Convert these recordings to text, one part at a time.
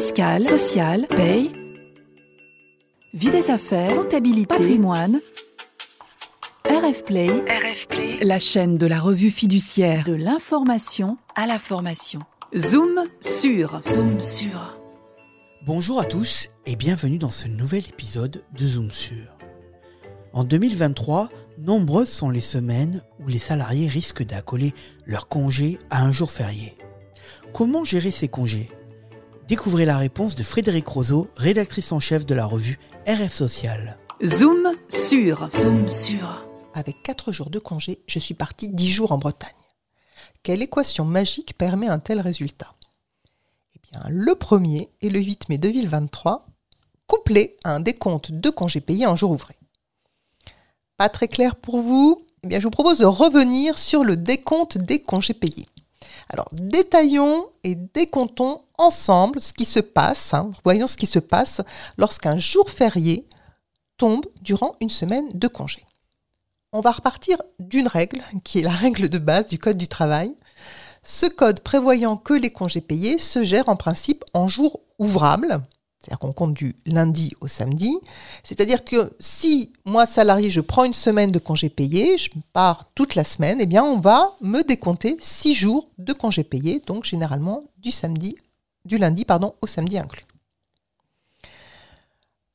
fiscale, sociale, paye, vie des affaires, comptabilité, patrimoine. RF Play, la chaîne de la revue fiduciaire de l'information à la formation. Zoom sur, zoom sur. Bonjour à tous et bienvenue dans ce nouvel épisode de Zoom sur. En 2023, nombreuses sont les semaines où les salariés risquent d'accoler leur congé à un jour férié. Comment gérer ces congés? Découvrez la réponse de Frédéric Roseau, rédactrice en chef de la revue RF Social. Zoom sur, zoom sur. Avec 4 jours de congé, je suis parti 10 jours en Bretagne. Quelle équation magique permet un tel résultat? Eh bien, le premier est le 8 mai 2023, couplé à un décompte de congés payés en jour ouvré. Pas très clair pour vous? Eh bien, je vous propose de revenir sur le décompte des congés payés. Alors, détaillons et décomptons ensemble ce qui se passe, hein. voyons ce qui se passe lorsqu'un jour férié tombe durant une semaine de congé. On va repartir d'une règle, qui est la règle de base du Code du travail. Ce code prévoyant que les congés payés se gèrent en principe en jours ouvrables, c'est-à-dire qu'on compte du lundi au samedi. C'est-à-dire que si moi, salarié, je prends une semaine de congés payés, je pars toute la semaine, eh bien, on va me décompter six jours de congés payés, donc généralement du samedi, du lundi, pardon, au samedi inclus.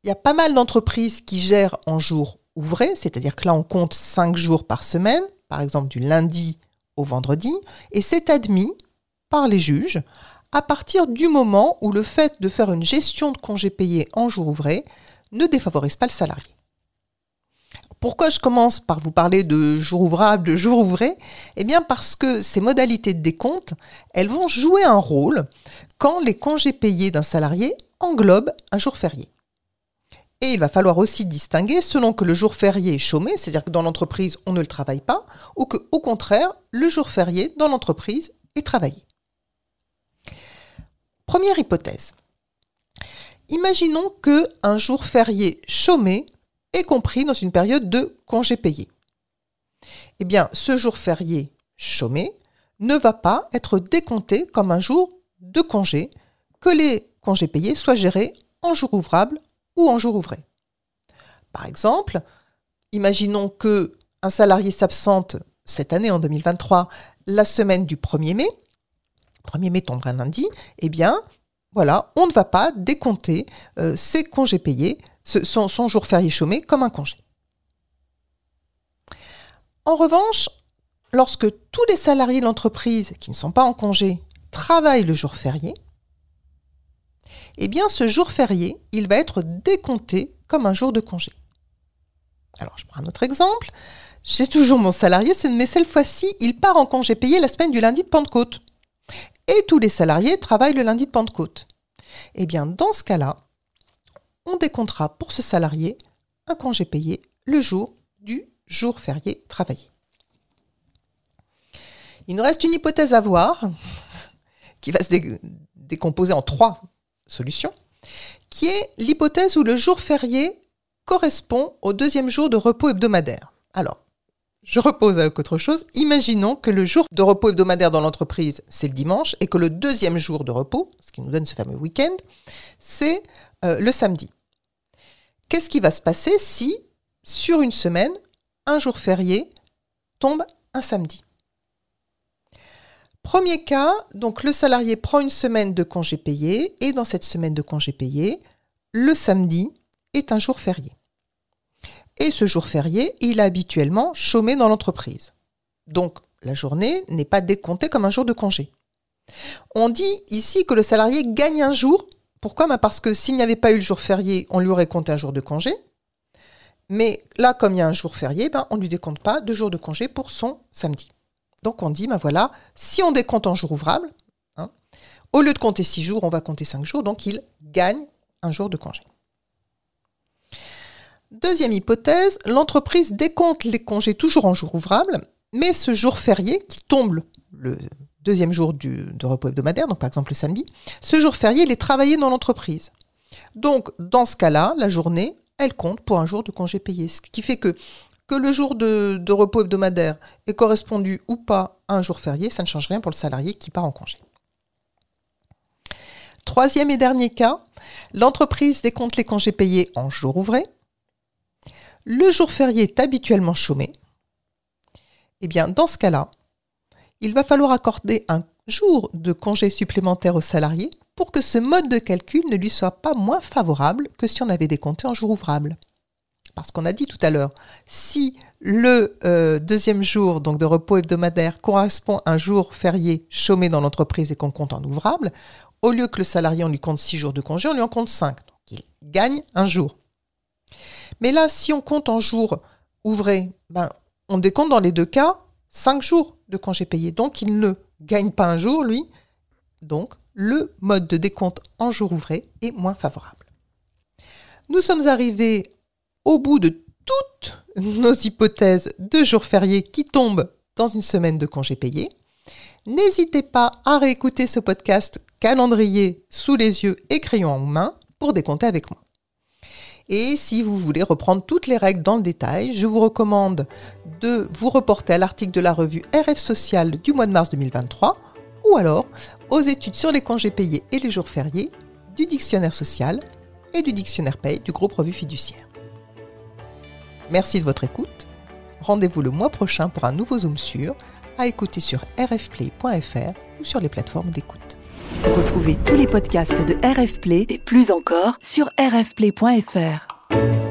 Il y a pas mal d'entreprises qui gèrent en jours ouvrés, c'est-à-dire que là, on compte cinq jours par semaine, par exemple du lundi au vendredi, et c'est admis par les juges à partir du moment où le fait de faire une gestion de congés payés en jour ouvré ne défavorise pas le salarié. Pourquoi je commence par vous parler de jour ouvrable, de jour ouvré? Eh bien parce que ces modalités de décompte, elles vont jouer un rôle quand les congés payés d'un salarié englobent un jour férié. Et il va falloir aussi distinguer selon que le jour férié est chômé, c'est-à-dire que dans l'entreprise on ne le travaille pas, ou que au contraire le jour férié dans l'entreprise est travaillé. Première hypothèse. Imaginons que un jour férié chômé est compris dans une période de congé payé. Eh bien, ce jour férié chômé ne va pas être décompté comme un jour de congé, que les congés payés soient gérés en jour ouvrable ou en jour ouvré. Par exemple, imaginons que un salarié s'absente cette année en 2023 la semaine du 1er mai 1er mai tombera lundi, eh bien, voilà, on ne va pas décompter euh, ses congés payés, son, jour férié chômé, comme un congé. En revanche, lorsque tous les salariés de l'entreprise qui ne sont pas en congé travaillent le jour férié, eh bien ce jour férié, il va être décompté comme un jour de congé. Alors je prends un autre exemple. J'ai toujours mon salarié, mais cette fois-ci, il part en congé payé la semaine du lundi de Pentecôte et tous les salariés travaillent le lundi de Pentecôte. Eh bien, dans ce cas-là, on décomptera pour ce salarié un congé payé le jour du jour férié travaillé. Il nous reste une hypothèse à voir, qui va se décomposer en trois solutions, qui est l'hypothèse où le jour férié correspond au deuxième jour de repos hebdomadaire. Alors, je repose avec autre chose. Imaginons que le jour de repos hebdomadaire dans l'entreprise, c'est le dimanche, et que le deuxième jour de repos, ce qui nous donne ce fameux week-end, c'est euh, le samedi. Qu'est-ce qui va se passer si, sur une semaine, un jour férié tombe un samedi? Premier cas, donc le salarié prend une semaine de congé payé, et dans cette semaine de congé payé, le samedi est un jour férié et ce jour férié, il est habituellement chômé dans l'entreprise. Donc la journée n'est pas décomptée comme un jour de congé. On dit ici que le salarié gagne un jour. Pourquoi? Ben, Parce que s'il n'y avait pas eu le jour férié, on lui aurait compté un jour de congé. Mais là, comme il y a un jour férié, ben, on ne lui décompte pas de jours de congé pour son samedi. Donc on dit, ben voilà, si on décompte en jour ouvrable, hein, au lieu de compter six jours, on va compter cinq jours, donc il gagne un jour de congé. Deuxième hypothèse, l'entreprise décompte les congés toujours en jour ouvrable, mais ce jour férié qui tombe le deuxième jour de repos hebdomadaire, donc par exemple le samedi, ce jour férié, il est travaillé dans l'entreprise. Donc dans ce cas-là, la journée, elle compte pour un jour de congé payé, ce qui fait que le jour de, de repos hebdomadaire est correspondu ou pas à un jour férié, ça ne change rien pour le salarié qui part en congé. Troisième et dernier cas, l'entreprise décompte les congés payés en jours ouvrés. Le jour férié est habituellement chômé. Eh bien, dans ce cas-là, il va falloir accorder un jour de congé supplémentaire au salarié pour que ce mode de calcul ne lui soit pas moins favorable que si on avait décompté en jour ouvrable. Parce qu'on a dit tout à l'heure, si le euh, deuxième jour donc de repos hebdomadaire correspond à un jour férié chômé dans l'entreprise et qu'on compte en ouvrable, au lieu que le salarié on lui compte 6 jours de congé, on lui en compte 5. Donc il gagne un jour. Mais là, si on compte en jour ouvré, ben, on décompte dans les deux cas 5 jours de congé payé. Donc il ne gagne pas un jour, lui. Donc le mode de décompte en jour ouvré est moins favorable. Nous sommes arrivés au bout de toutes nos hypothèses de jours fériés qui tombent dans une semaine de congés payés. N'hésitez pas à réécouter ce podcast calendrier sous les yeux et crayon en main pour décompter avec moi. Et si vous voulez reprendre toutes les règles dans le détail, je vous recommande de vous reporter à l'article de la revue RF Social du mois de mars 2023 ou alors aux études sur les congés payés et les jours fériés du dictionnaire social et du dictionnaire paye du groupe Revue Fiduciaire. Merci de votre écoute. Rendez-vous le mois prochain pour un nouveau Zoom sur, à écouter sur rfplay.fr ou sur les plateformes d'écoute. Retrouvez tous les podcasts de RF Play et plus encore sur rfplay.fr.